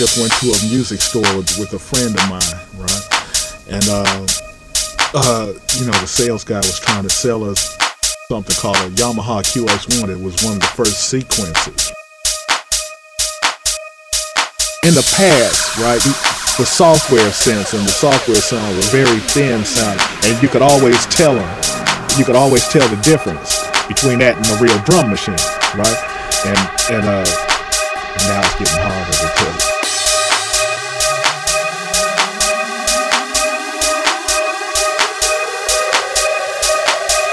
just went to a music store with, a friend of mine, right? And uh, uh, you know, the sales guy was trying to sell us something called a Yamaha QX1. It was one of the first sequences. In the past, right, the software synths and the software sound were very thin sound, and you could always tell them. You could always tell the difference between that and a real drum machine, right? And and uh, now it's getting harder to tell.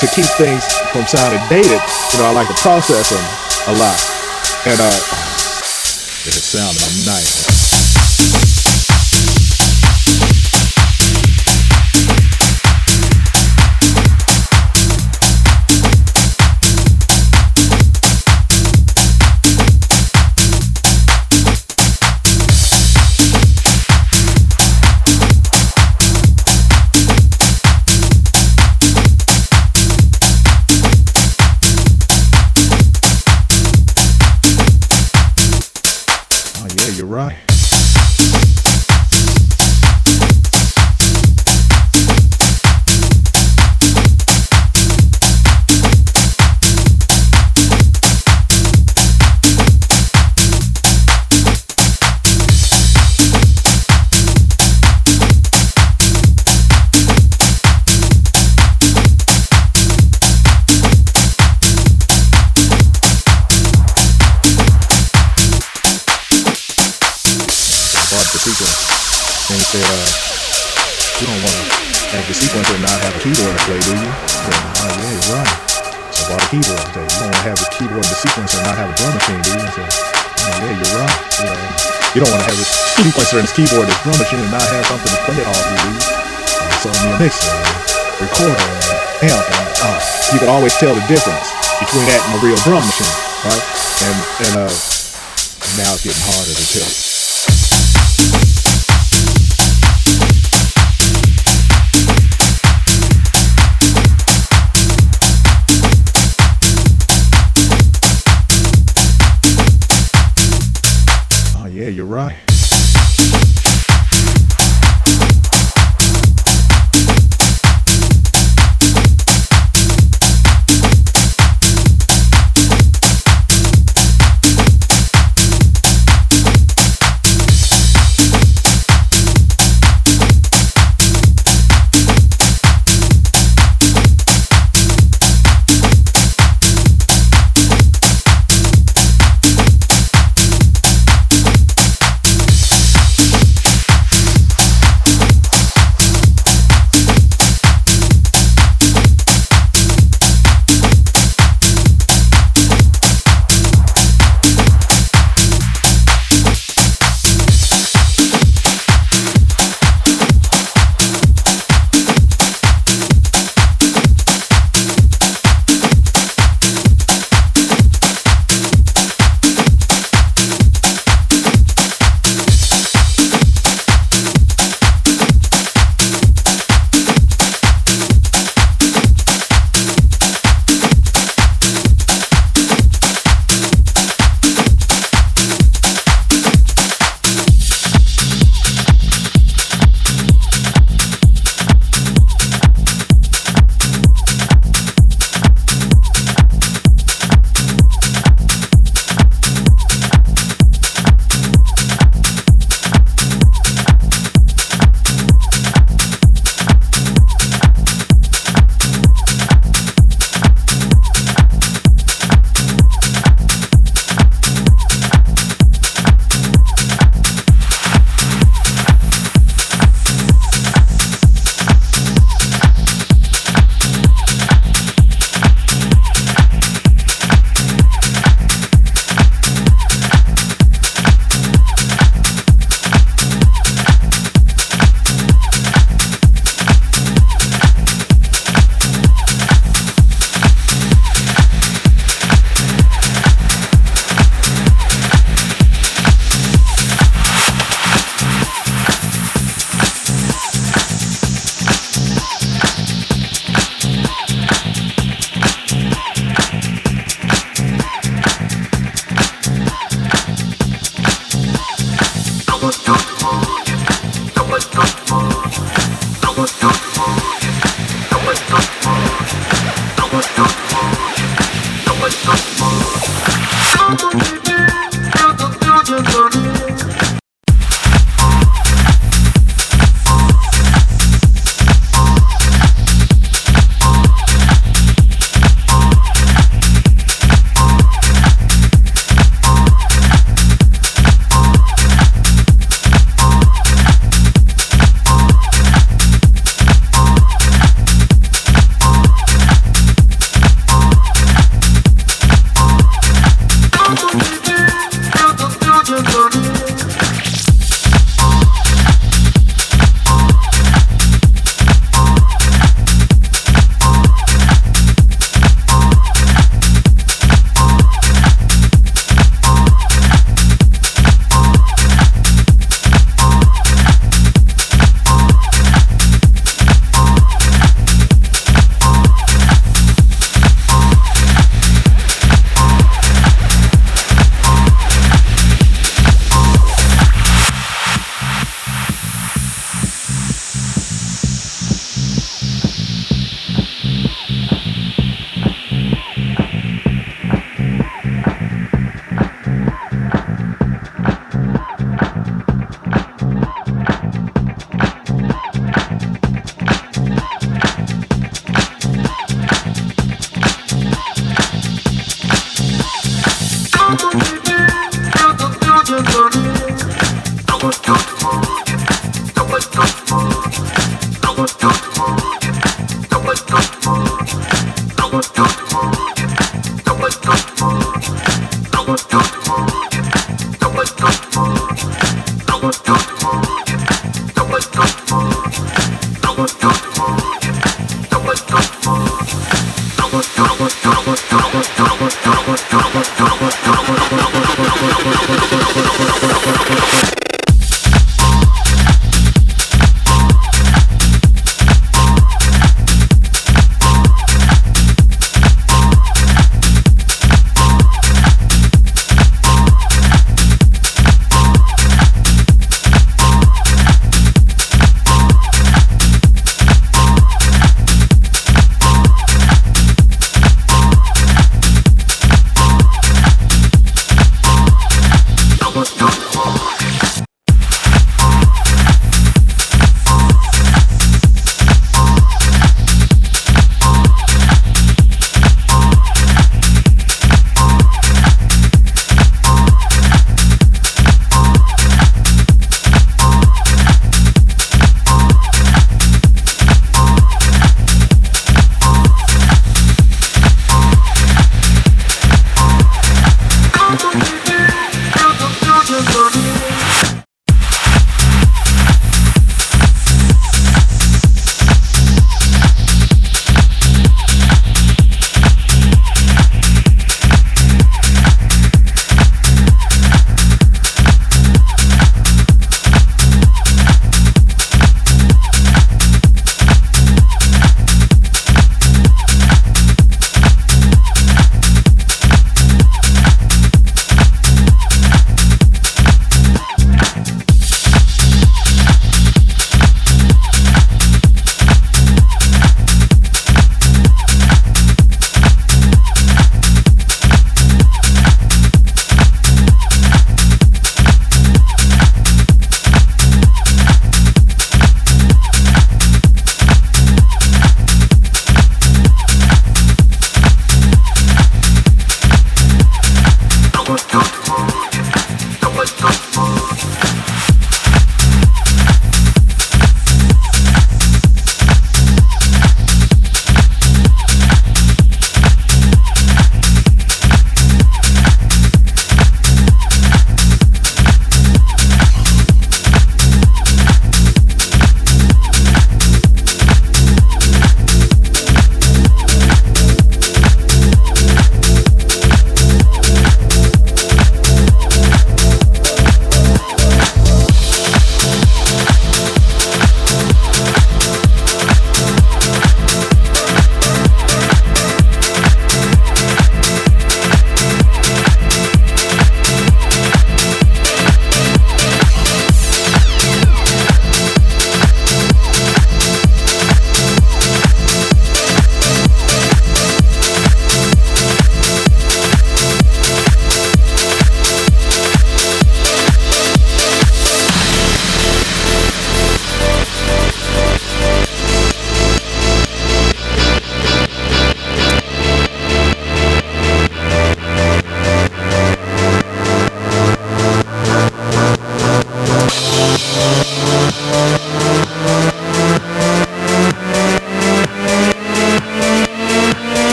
To keep things from sounding dated, you know, I like to process them a lot. And uh, it sounded nice. Drum machine, and not have something to play it off of. Uh, so I mean, a mixer, recorder, amp, and uh, you can always tell the difference between that and a real drum machine, right? And and uh, now it's getting harder to tell. Oh yeah, you're right.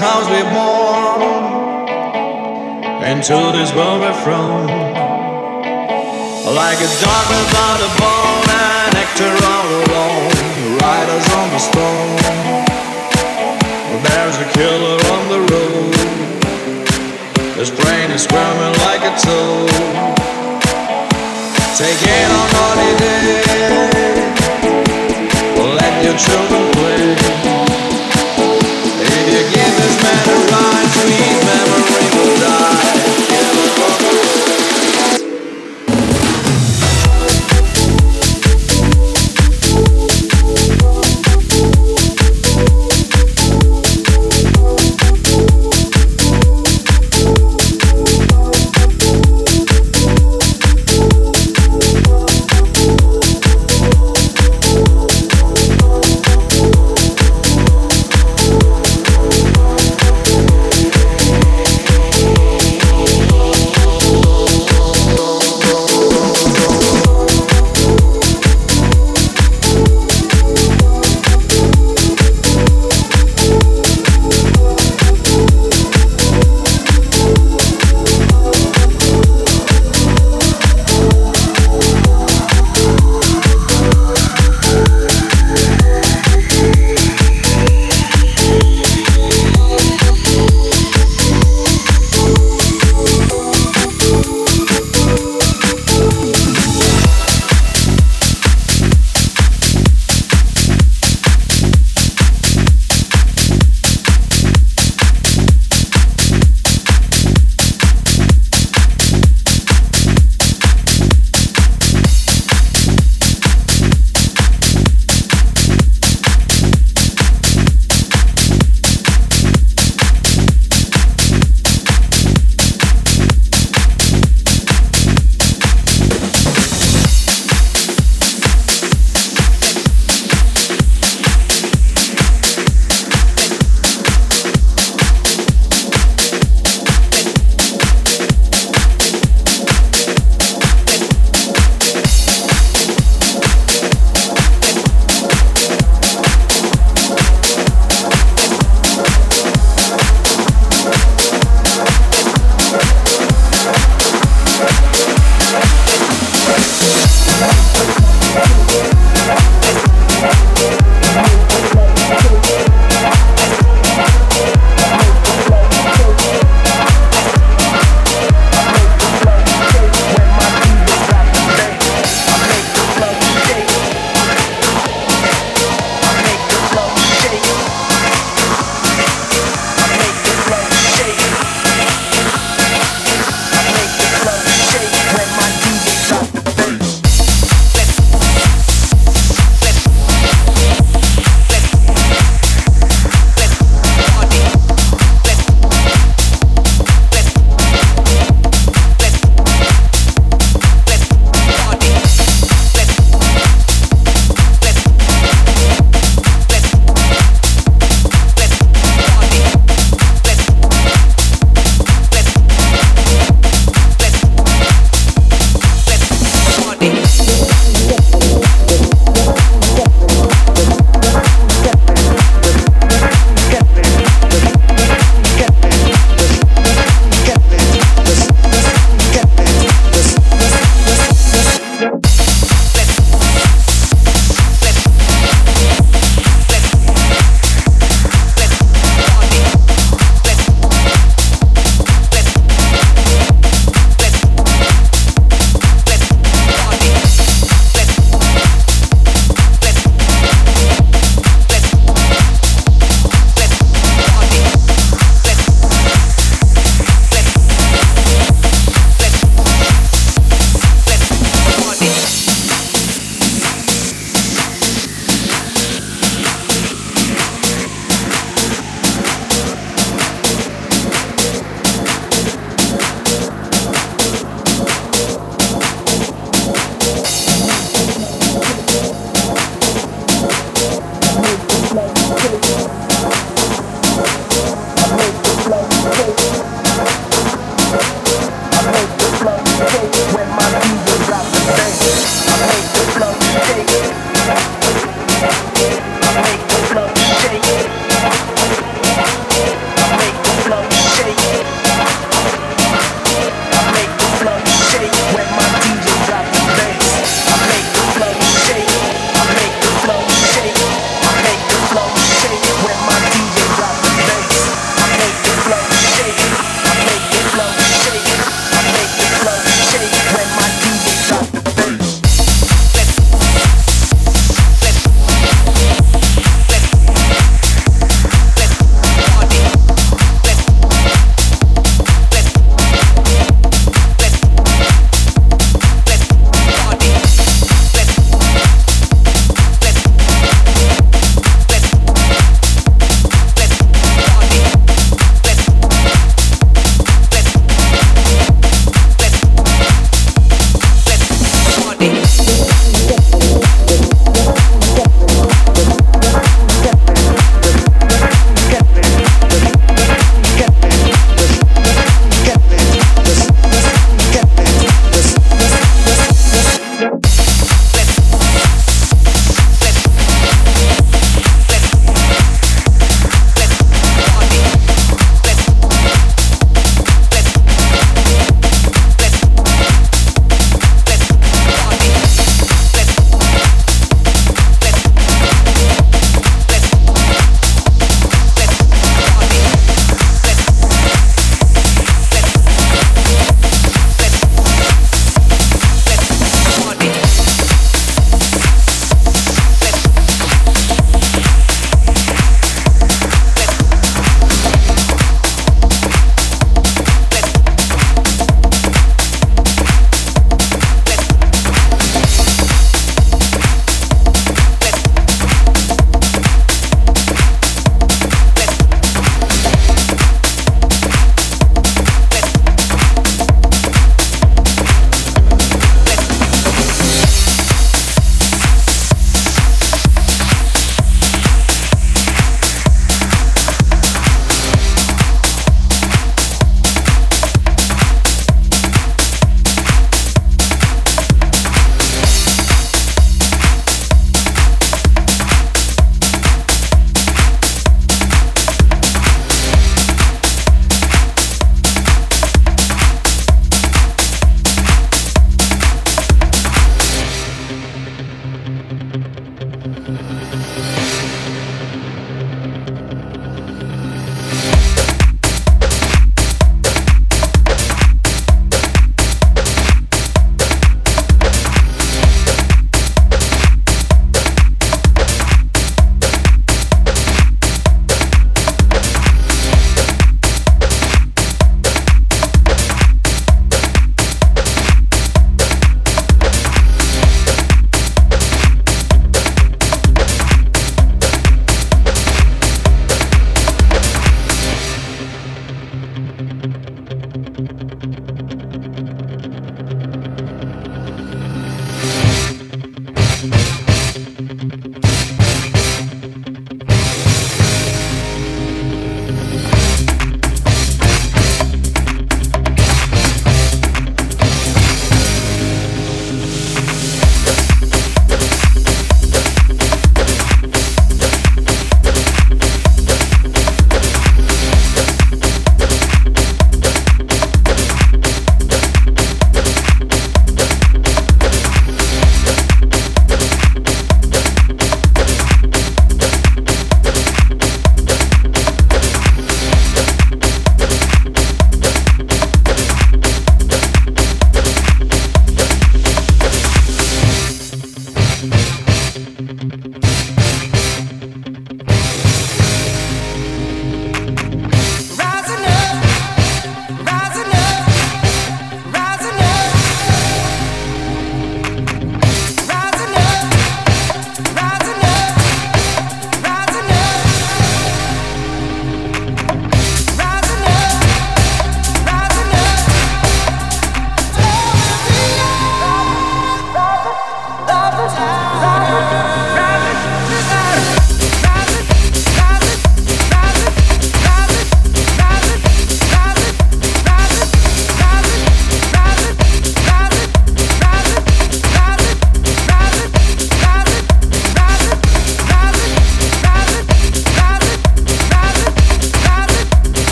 This we born, into this world we're from. Like a dog without a bone, an actor all alone. Riders on the storm. There's a killer on the road. His brain is squirming like a toad. Take it on holiday. Let your children play.